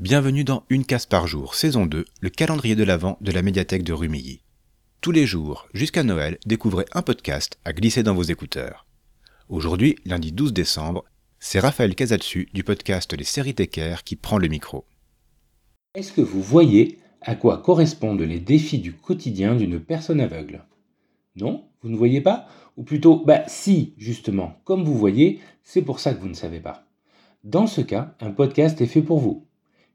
Bienvenue dans Une case par jour, saison 2, le calendrier de l'Avent de la médiathèque de Rumilly. Tous les jours, jusqu'à Noël, découvrez un podcast à glisser dans vos écouteurs. Aujourd'hui, lundi 12 décembre, c'est Raphaël Casatsu du podcast Les Séries Tecker qui prend le micro. Est-ce que vous voyez à quoi correspondent les défis du quotidien d'une personne aveugle? Non? Vous ne voyez pas? Ou plutôt, bah si, justement, comme vous voyez, c'est pour ça que vous ne savez pas. Dans ce cas, un podcast est fait pour vous.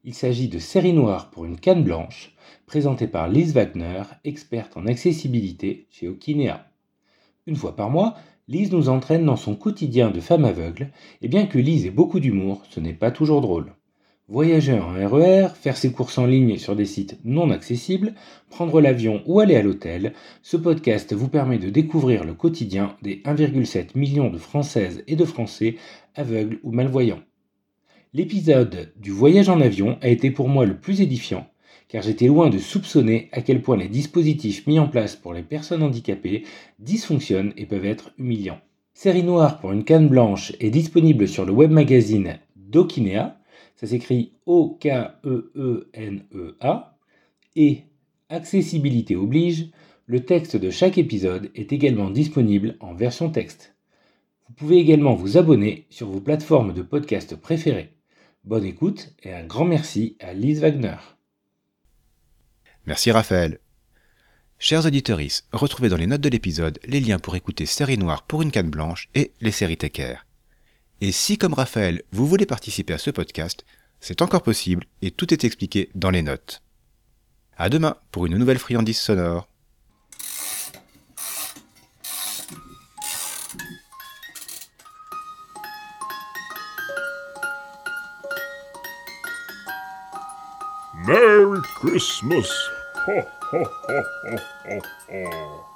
Il s'agit de Série Noire pour une canne blanche, présentée par Lise Wagner, experte en accessibilité chez Okinea. Une fois par mois, Lise nous entraîne dans son quotidien de femme aveugle, et bien que Lise ait beaucoup d'humour, ce n'est pas toujours drôle. Voyager en RER, faire ses courses en ligne sur des sites non accessibles, prendre l'avion ou aller à l'hôtel, ce podcast vous permet de découvrir le quotidien des 1,7 million de Françaises et de Français aveugles ou malvoyants. L'épisode du voyage en avion a été pour moi le plus édifiant, car j'étais loin de soupçonner à quel point les dispositifs mis en place pour les personnes handicapées dysfonctionnent et peuvent être humiliants. Série noire pour une canne blanche est disponible sur le web magazine d'Okinea, ça s'écrit O-K-E-E-N-E-A, et accessibilité oblige, le texte de chaque épisode est également disponible en version texte. Vous pouvez également vous abonner sur vos plateformes de podcast préférées. Bonne écoute et un grand merci à Lise Wagner. Merci Raphaël. Chers auditeurs, retrouvez dans les notes de l'épisode les liens pour écouter Série Noire pour une canne blanche et les séries Tecker. Et si, comme Raphaël, vous voulez participer à ce podcast, c'est encore possible et tout est expliqué dans les notes. À demain pour une nouvelle friandise sonore. Merry Christmas! Ho, ho, ho, ho, ho, ho.